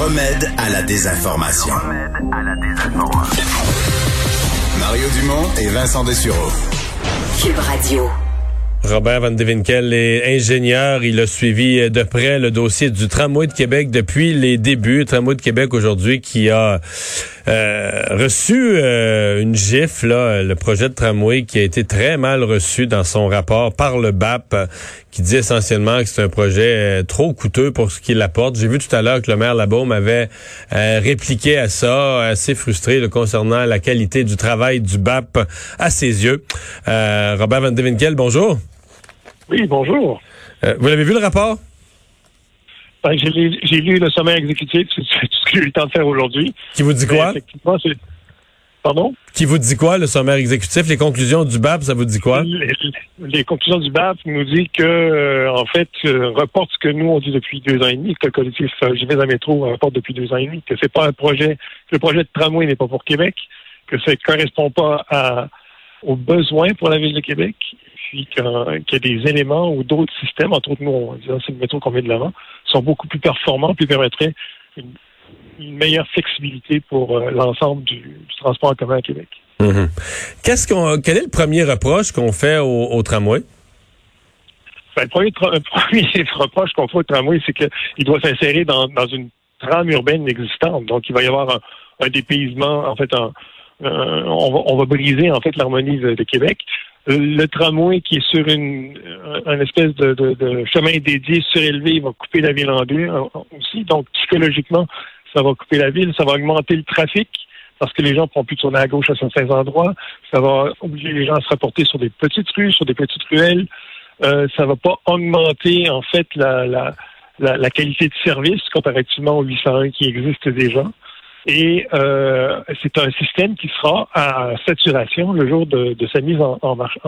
Le remède à la désinformation. Mario Dumont et Vincent Dessureau. Cube Radio. Robert Van Devinkel est ingénieur. Il a suivi de près le dossier du tramway de Québec depuis les débuts. Le tramway de Québec aujourd'hui qui a euh, reçu euh, une gifle, le projet de tramway qui a été très mal reçu dans son rapport par le BAP, qui dit essentiellement que c'est un projet euh, trop coûteux pour ce qu'il apporte. J'ai vu tout à l'heure que le maire Labaume avait répliqué à ça, assez frustré concernant la qualité du travail du BAP à ses yeux. Robert Van Devinkel, bonjour. Oui, bonjour. Euh, vous l'avez vu le rapport? Ben, j'ai lu le sommet exécutif, c'est tout ce que j'ai eu le temps de faire aujourd'hui. Qui vous dit quoi? Pardon? Qui vous dit quoi, le sommet exécutif? Les conclusions du BAP, ça vous dit quoi? Les, conclusions du BAP nous dit que, euh, en fait, euh, reporte ce que nous, on dit depuis deux ans et demi, que le collectif euh, Je vais à métro reporte depuis deux ans et demi, que c'est pas un projet, que le projet de tramway n'est pas pour Québec, que ça ne correspond pas à, aux besoins pour la ville de Québec puis qu'il y a des éléments ou d'autres systèmes, entre autres, nous, on dit, c'est le métro qu'on met de l'avant, sont beaucoup plus performants, puis permettraient une, meilleure flexibilité pour euh, l'ensemble du, transport en commun à Québec. Mhm. Qu'est-ce qu'on, quel est le premier reproche qu'on fait au, tramway? Ben, le premier, reproche qu'on fait au tramway, c'est qu'il doit s'insérer dans, une trame urbaine existante. Donc, il va y avoir un, dépaysement, en fait, on, va, on, va, briser, en fait, l'harmonie de Québec le tramway qui est sur une, espèce de, chemin dédié surélevé, va couper la ville en deux aussi. Donc, psychologiquement, ça va couper la ville, ça va augmenter le trafic parce que les gens ne pourront plus tourner à gauche à certains endroits. Ça va obliger les gens à se rapporter sur des petites rues, sur des petites ruelles. Euh, ça va pas augmenter, en fait, la, la, la qualité de service comparativement au 801 qui existe déjà. Et euh, c'est un système qui sera à saturation le jour de, sa mise en, marche.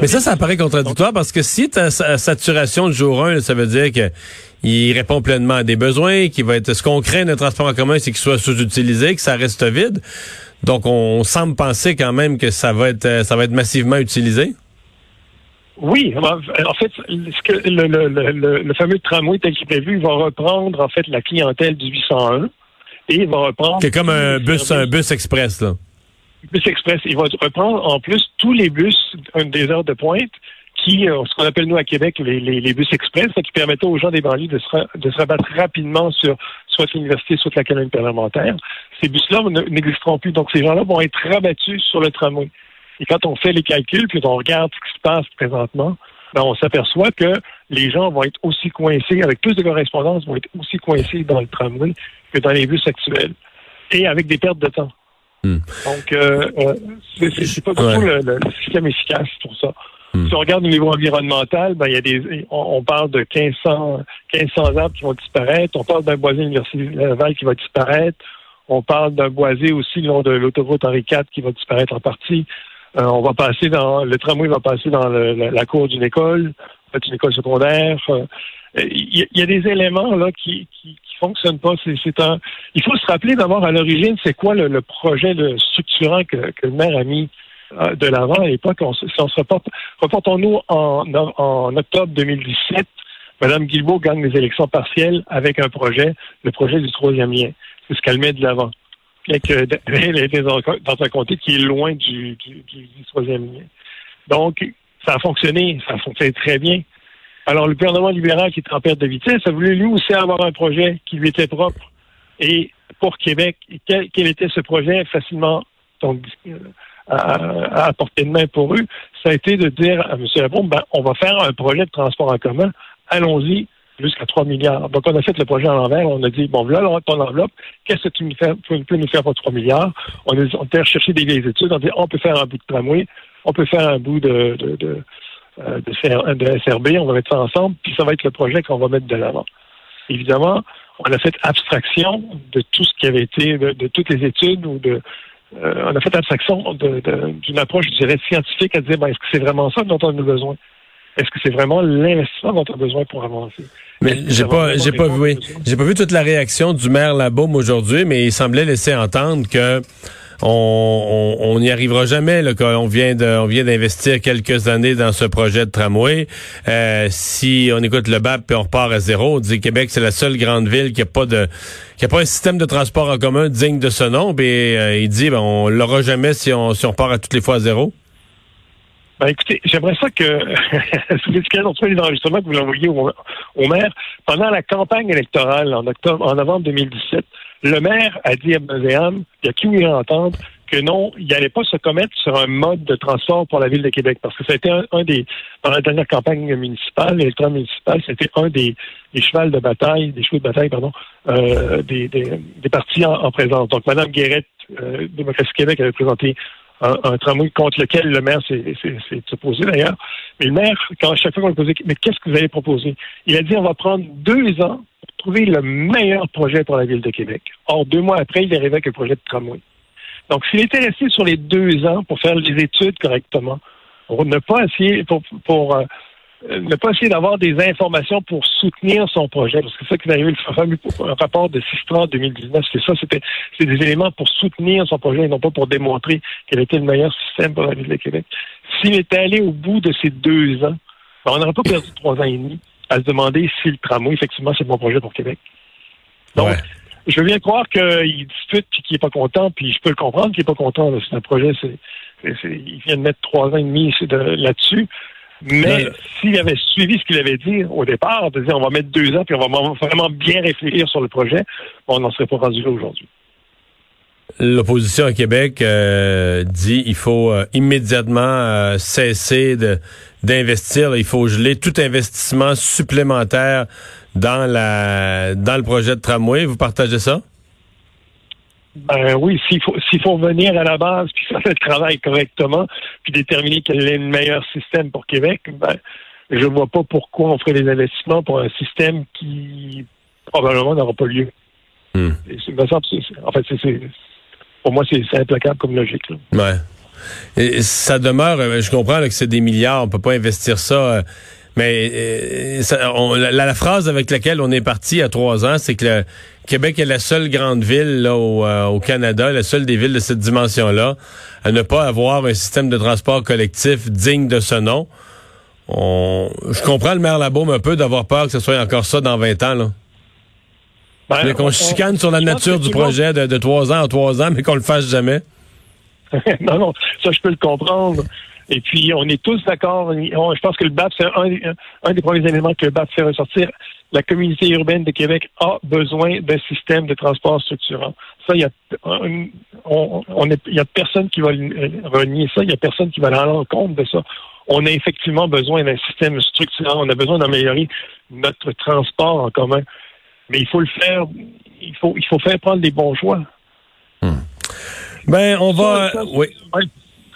Mais ça, ça paraît contradictoire parce que si tu as saturation le jour 1, ça veut dire qu'il répond pleinement à des besoins, qu'il va être ce qu'on craint d'un transport en commun, c'est qu'il soit sous-utilisé, que ça reste vide. Donc on semble penser quand même que ça va être ça va être massivement utilisé. Oui, en fait, ce que le, le, le, fameux tramway tel qu'il est prévu va reprendre en fait la clientèle du 801 et il va reprendre. C'est comme un bus, un bus express, là. Bus express. Il va reprendre en plus tous les bus des heures de pointe qui, euh, ce qu'on appelle nous à Québec les, les, bus express, qui permettent aux gens des banlieues de se, de se rabattre rapidement sur soit l'université, soit la colonne parlementaire. Ces bus-là n'existeront plus. Donc, ces gens-là vont être rabattus sur le tramway. Et quand on fait les calculs, puis on regarde ce qui se passe présentement, ben, on s'aperçoit que les gens vont être aussi coincés, avec plus de correspondance, vont être aussi coincés dans le tramway que dans les bus actuels, et avec des pertes de temps. Hmm. Donc, euh, euh c'est pas du tout le, système efficace pour ça. Hmm. Si on regarde au niveau environnemental, ben, il y a des, on, parle de 1500, 1500 arbres qui vont disparaître. On parle d'un boisé universitaire qui va disparaître. On parle d'un boisé aussi le long de l'autoroute Henri IV qui va disparaître en partie. Euh, on va passer dans le tramway va passer dans la, cour d'une école, une école secondaire. Euh, il y, a des éléments là qui, qui, fonctionnent pas. C'est un. Il faut se rappeler d'abord à l'origine, c'est quoi le, projet de structurant que, le maire a mis euh, de l'avant à l'époque. On, si on se reporte, reportons-nous en, en, octobre 2017. Madame Guilbeault gagne les élections partielles avec un projet, le projet du troisième lien. C'est ce qu'elle met de l'avant bien qu'elle était dans, un comté qui est loin du, troisième lien. Donc, ça a fonctionné, ça a fonctionné très bien. Alors, le gouvernement libéral qui est en perte de vitesse a voulu lui aussi avoir un projet qui lui était propre. Et pour Québec, quel, était ce projet facilement donc, à, à, portée de main pour eux? Ça a été de dire à M. Labon, ben, on va faire un projet de transport en commun. Allons-y, jusqu'à 3 milliards. Donc, on a fait le projet à l'envers. On a dit, bon, voilà ton enveloppe. Qu'est-ce que tu nous fais, peux nous faire pour 3 milliards? On a, recherché des vieilles études. On a dit, on peut faire un bout de tramway. On peut faire un bout de, de, de, euh, de, SRB. On va mettre ça ensemble. Puis ça va être le projet qu'on va mettre de l'avant. évidemment, on a fait abstraction de tout ce qui avait été, de, toutes les études ou de, euh, on a fait abstraction d'une approche, je dirais, scientifique à dire, ben, est-ce que c'est vraiment ça dont on a besoin? Est-ce que c'est vraiment l'investissement dont on a besoin pour avancer? Mais j'ai pas, j'ai pas vu, j'ai pas vu toute la réaction du maire Labaume aujourd'hui, mais il semblait laisser entendre que on n'y arrivera jamais là, qu'on vient de, on vient d'investir quelques années dans ce projet de tramway. Euh, si on écoute le BAP et on repart à zéro, on dit Québec c'est la seule grande ville qui a pas de qui a pas un système de transport en commun digne de ce nom. Et euh, il dit ben, on l'aura jamais si on si on part à toutes les fois à zéro. Ben écoutez, j'aimerais ça que sous l'étiquette les enregistrements que vous l'envoyez au, maire pendant la campagne électorale en octobre, en novembre 2017. Le maire a dit à Muséam, il a qui voulait entendre que non, il n'allait pas se commettre sur un mode de transport pour la ville de Québec, parce que ça a été un, des, pendant la dernière campagne municipale, électorale municipale, c'était un des, des chevals de bataille, des chevaux de bataille, pardon, euh, des, des, des, partis en, présence. Donc, Mme Guérette, euh, Démocratie Québec, avait présenté un, tramway contre lequel le maire s'est opposé d'ailleurs. Mais le maire, quand chaque fois qu'on lui posait, mais qu'est-ce que vous allez proposer? Il a dit, on va prendre deux ans pour trouver le meilleur projet pour la ville de Québec. Or, deux mois après, il arrivait avec un projet de tramway. Donc, s'il était resté sur les deux ans pour faire les études correctement, pour ne pas essayer, pour, pour euh, euh, ne pas essayer d'avoir des informations pour soutenir son projet, parce que c'est ça qui est arrivé, le fameux rapport de 630 2019, c'est ça, c'était c'est des éléments pour soutenir son projet et non pas pour démontrer quel était le meilleur système pour la ville de Québec. S'il était allé au bout de ces deux ans, ben, on n'aurait pas perdu trois ans et demi à se demander si le tramway, effectivement, c'est mon projet pour Québec. Donc, je veux bien croire qu'il dispute puis qu'il n'est pas content, puis je peux le comprendre qu'il n'est pas content. C'est un projet, c'est, il vient de mettre trois ans et demi là-dessus. Mais s'il avait suivi ce qu'il avait dit au départ, de dire on va mettre deux ans puis on va vraiment bien réfléchir sur le projet, on n'en serait pas rendu là aujourd'hui. L'opposition à Québec euh, dit il faut euh, immédiatement euh, cesser d'investir. Il faut geler tout investissement supplémentaire dans la dans le projet de tramway. Vous partagez ça? Ben oui, s'il faut s'il faut venir à la base puis faire le travail correctement, puis déterminer quel est le meilleur système pour Québec, ben je vois pas pourquoi on ferait des investissements pour un système qui probablement n'aura pas lieu. Hmm. en fait, c'est pour moi c'est implacable comme logique. Ouais. Et ça demeure, euh, je comprends que c'est des milliards, on peut pas investir ça. Euh, mais euh, la, phrase avec laquelle on est parti à trois ans, c'est que le Québec est la seule grande ville là, au, euh, Canada, la seule des villes de cette dimension-là, à ne pas avoir un système de transport collectif digne de ce nom. je comprends le maire Labaume un peu d'avoir peur que ce soit encore ça dans 20 ans. Là. Ben, qu'on chicane sur la nature du projet de, trois ans en trois ans, mais qu'on le fasse jamais. non, non, ça je peux le comprendre. Et puis, on est tous d'accord. Je pense que le BAP, c'est un, des premiers éléments que le BAP fait ressortir. La communauté urbaine de Québec a besoin d'un système de transport structurant. Ça, il y a, on, il y a personne qui va renier ça. Il y a personne qui va aller en compte de ça. On a effectivement besoin d'un système structurant. On a besoin d'améliorer notre transport en commun. Mais il faut le faire. Il faut, il faut faire prendre des bons choix. Hmm. Ben, on va. oui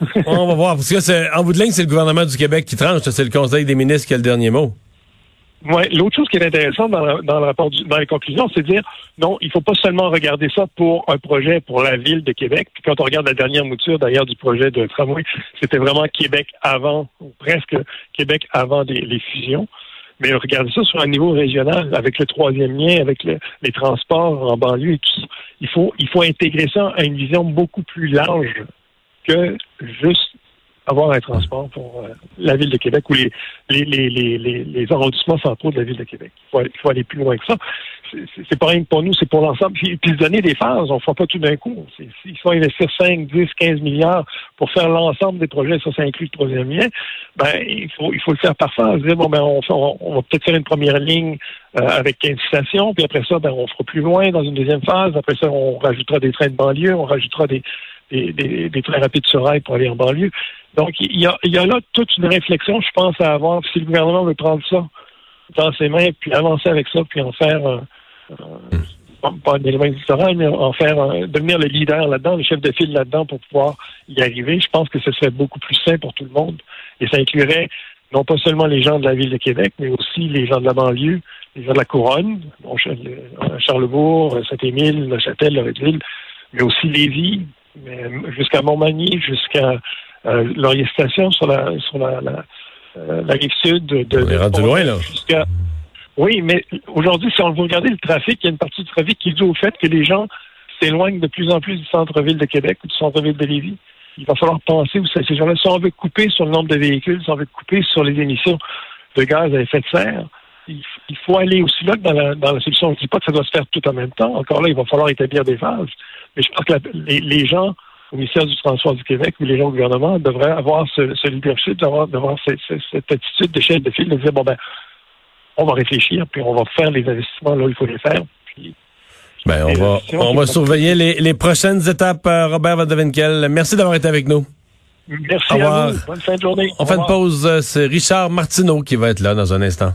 on va voir. Parce que en bout de ligne, c'est le gouvernement du Québec qui tranche. C'est le Conseil des ministres qui a le dernier mot. Oui, l'autre chose qui est intéressante dans, le rapport dans les conclusions, c'est de dire non, il faut pas seulement regarder ça pour un projet pour la ville de Québec. Puis quand on regarde la dernière mouture d'ailleurs du projet de tramway, c'était vraiment Québec avant, ou presque Québec avant les fusions. Mais regarder ça sur un niveau régional, avec le troisième lien, avec les transports en banlieue et tout. Il faut, il faut intégrer ça à une vision beaucoup plus large que juste avoir un transport pour euh, la ville de Québec ou les, arrondissements centraux de la ville de Québec. Il faut, aller, plus loin que ça. C'est pas rien que pour nous, c'est pour l'ensemble. Puis, puis, donner des phases, on ne fera pas tout d'un coup. S'il faut investir 5, 10, 15 milliards pour faire l'ensemble des projets, ça, ça inclut le troisième lien, ben, il faut, il faut le faire par phase. Dire, bon, ben, on, on, va peut-être faire une première ligne euh, avec 15 stations, puis après ça, ben, on fera plus loin dans une deuxième phase. Après ça, on rajoutera des trains de banlieue, on rajoutera des, des, des, des trains rapides sur rail pour aller en banlieue. Donc, il y a, il y a là toute une réflexion, je pense, à avoir. Si le gouvernement veut prendre ça dans ses mains, puis avancer avec ça, puis en faire, euh, euh, pas un élément électoral, mais en faire, euh, devenir le leader là-dedans, le chef de file là-dedans pour pouvoir y arriver, je pense que ce serait beaucoup plus sain pour tout le monde. Et ça inclurait non pas seulement les gens de la ville de Québec, mais aussi les gens de la banlieue, les gens de la Couronne, bon, Charlebourg, Saint-Émile, Neuchâtel, Loretteville, mais aussi Lévis, jusqu'à Montmagny, jusqu'à euh, Laurier Station sur la sur la, la, euh, la rive sud de, de, de loin, là. Oui, mais aujourd'hui, si on veut regarder le trafic, il y a une partie du trafic qui est due au fait que les gens s'éloignent de plus en plus du centre-ville de Québec ou du centre-ville de Lévis. Il va falloir penser où ces gens-là. Si on veut couper sur le nombre de véhicules, si on veut couper sur les émissions de gaz à effet de serre, il, faut aller aussi là que dans la, dans la solution. Je ne dis pas que ça doit se faire tout en même temps. Encore là, il va falloir établir des phases. Mais je pense que les, gens au ministère du Transport du Québec ou les gens au gouvernement devraient avoir ce, ce leadership, d'avoir, cette, attitude de chef de file, de dire, bon ben, on va réfléchir, puis on va faire les investissements là où il faut les faire. ben, on va, on va surveiller les, prochaines étapes, euh, Robert Van Merci d'avoir été avec nous. Merci à vous. Bonne fin de journée. On fait une pause. Euh, c'est Richard Martineau qui va être là dans un instant.